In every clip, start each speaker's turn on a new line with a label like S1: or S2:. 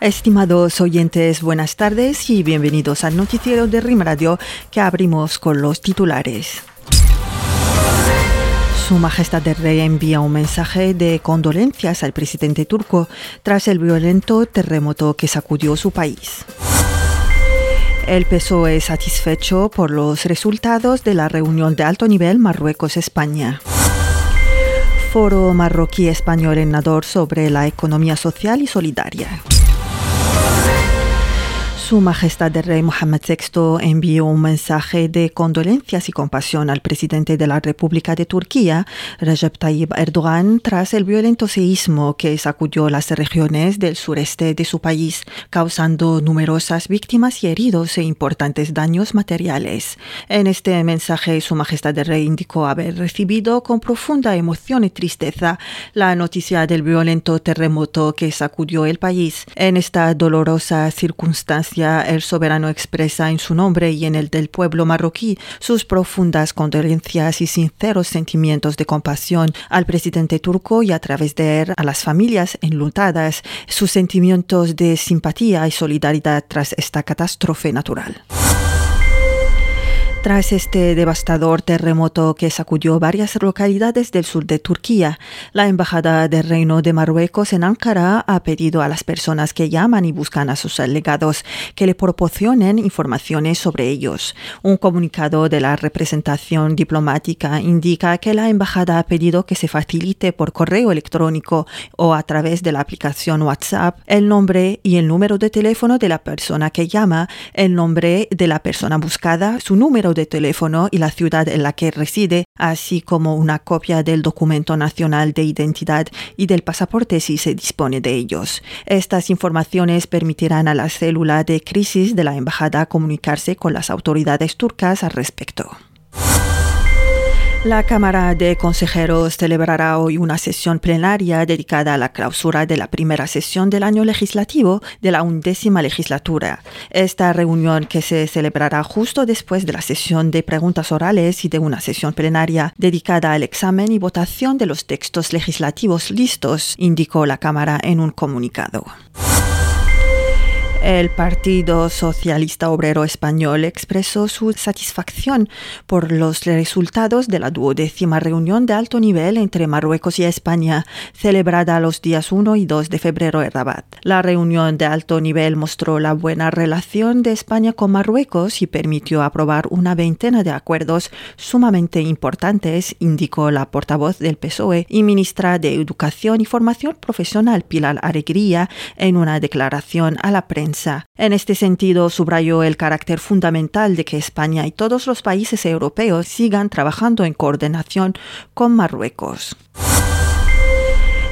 S1: Estimados oyentes, buenas tardes y bienvenidos al noticiero de RIM Radio que abrimos con los titulares. Su Majestad el Rey envía un mensaje de condolencias al presidente turco tras el violento terremoto que sacudió su país. El PSOE es satisfecho por los resultados de la reunión de alto nivel Marruecos-España. Foro marroquí español en Nador sobre la economía social y solidaria. Su Majestad el Rey Mohammed VI envió un mensaje de condolencias y compasión al presidente de la República de Turquía, Recep Tayyip Erdogan, tras el violento seísmo que sacudió las regiones del sureste de su país, causando numerosas víctimas y heridos e importantes daños materiales. En este mensaje, Su Majestad el Rey indicó haber recibido con profunda emoción y tristeza la noticia del violento terremoto que sacudió el país. En esta dolorosa circunstancia, el soberano expresa en su nombre y en el del pueblo marroquí sus profundas condolencias y sinceros sentimientos de compasión al presidente turco y a través de él a las familias enlutadas, sus sentimientos de simpatía y solidaridad tras esta catástrofe natural. Tras este devastador terremoto que sacudió varias localidades del sur de Turquía, la Embajada del Reino de Marruecos en Ankara ha pedido a las personas que llaman y buscan a sus allegados que le proporcionen informaciones sobre ellos. Un comunicado de la representación diplomática indica que la Embajada ha pedido que se facilite por correo electrónico o a través de la aplicación WhatsApp el nombre y el número de teléfono de la persona que llama, el nombre de la persona buscada, su número de teléfono y la ciudad en la que reside, así como una copia del documento nacional de identidad y del pasaporte si se dispone de ellos. Estas informaciones permitirán a la célula de crisis de la embajada comunicarse con las autoridades turcas al respecto. La Cámara de Consejeros celebrará hoy una sesión plenaria dedicada a la clausura de la primera sesión del año legislativo de la undécima legislatura. Esta reunión, que se celebrará justo después de la sesión de preguntas orales y de una sesión plenaria dedicada al examen y votación de los textos legislativos listos, indicó la Cámara en un comunicado. El Partido Socialista Obrero Español expresó su satisfacción por los resultados de la duodécima reunión de alto nivel entre Marruecos y España, celebrada los días 1 y 2 de febrero en Rabat. La reunión de alto nivel mostró la buena relación de España con Marruecos y permitió aprobar una veintena de acuerdos sumamente importantes, indicó la portavoz del PSOE y ministra de Educación y Formación Profesional Pilar Alegría en una declaración a la prensa en este sentido, subrayó el carácter fundamental de que España y todos los países europeos sigan trabajando en coordinación con Marruecos.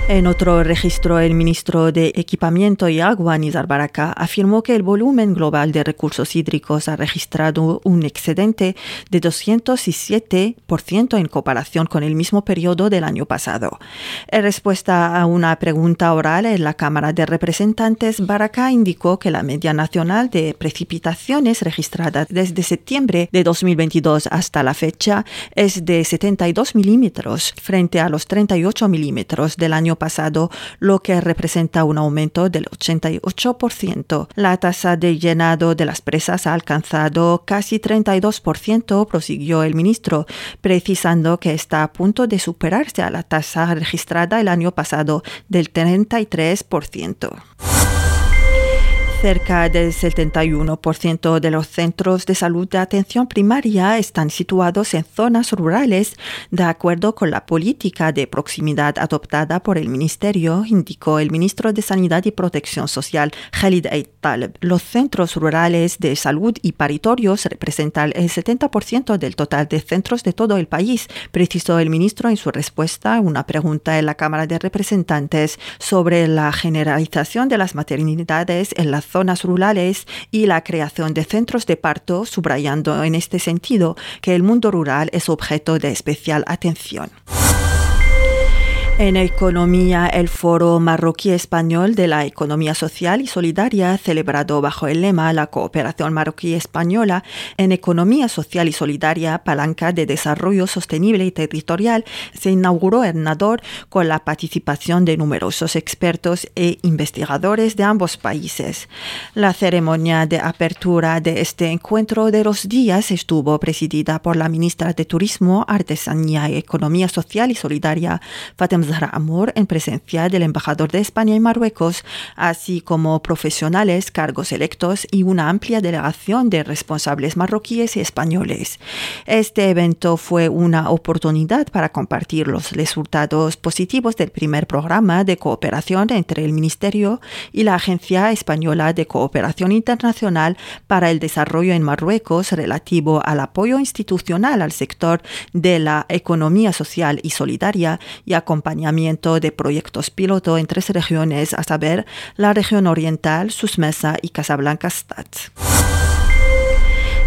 S1: En otro registro, el ministro de Equipamiento y Agua, Nizar Baraka, afirmó que el volumen global de recursos hídricos ha registrado un excedente de 207% en comparación con el mismo periodo del año pasado. En respuesta a una pregunta oral en la Cámara de Representantes, Baraka indicó que la media nacional de precipitaciones registrada desde septiembre de 2022 hasta la fecha es de 72 milímetros frente a los 38 milímetros del año pasado, lo que representa un aumento del 88%. La tasa de llenado de las presas ha alcanzado casi 32%, prosiguió el ministro, precisando que está a punto de superarse a la tasa registrada el año pasado del 33%. Cerca del 71% de los centros de salud de atención primaria están situados en zonas rurales, de acuerdo con la política de proximidad adoptada por el Ministerio, indicó el ministro de Sanidad y Protección Social, Khalid Eid Taleb. Los centros rurales de salud y paritorios representan el 70% del total de centros de todo el país, precisó el ministro en su respuesta a una pregunta en la Cámara de Representantes sobre la generalización de las maternidades en la zonas rurales y la creación de centros de parto, subrayando en este sentido que el mundo rural es objeto de especial atención. En economía, el Foro Marroquí Español de la Economía Social y Solidaria, celebrado bajo el lema La cooperación marroquí española en economía social y solidaria, palanca de desarrollo sostenible y territorial, se inauguró en Nador con la participación de numerosos expertos e investigadores de ambos países. La ceremonia de apertura de este encuentro de los días estuvo presidida por la ministra de Turismo, Artesanía y Economía Social y Solidaria, Fatem Zahra Amor en presencia del embajador de España y Marruecos, así como profesionales, cargos electos y una amplia delegación de responsables marroquíes y españoles. Este evento fue una oportunidad para compartir los resultados positivos del primer programa de cooperación entre el Ministerio y la Agencia Española de Cooperación Internacional para el Desarrollo en Marruecos relativo al apoyo institucional al sector de la economía social y solidaria y acompañamiento de proyectos piloto en tres regiones, a saber, la región oriental, Susmesa y Casablanca Stad.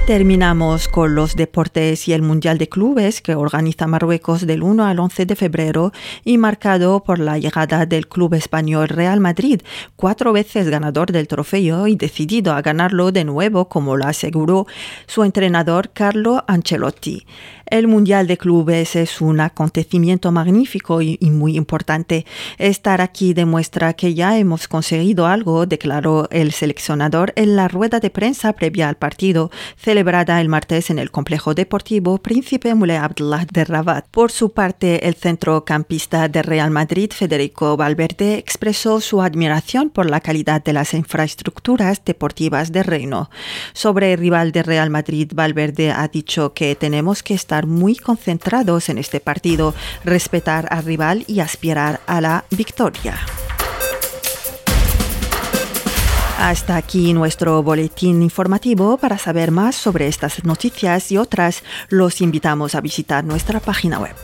S1: Terminamos con los deportes y el Mundial de Clubes que organiza Marruecos del 1 al 11 de febrero y marcado por la llegada del club español Real Madrid, cuatro veces ganador del trofeo y decidido a ganarlo de nuevo como lo aseguró su entrenador Carlo Ancelotti. El Mundial de Clubes es un acontecimiento magnífico y, muy importante. Estar aquí demuestra que ya hemos conseguido algo, declaró el seleccionador en la rueda de prensa previa al partido, celebrada el martes en el complejo deportivo Príncipe Moulay Abdullah de Rabat. Por su parte, el centrocampista de Real Madrid, Federico Valverde, expresó su admiración por la calidad de las infraestructuras deportivas de Reino. Sobre el rival de Real Madrid, Valverde ha dicho que tenemos que estar muy concentrados en este partido, respetar al rival y aspirar a la victoria. Hasta aquí nuestro boletín informativo. Para saber más sobre estas noticias y otras, los invitamos a visitar nuestra página web.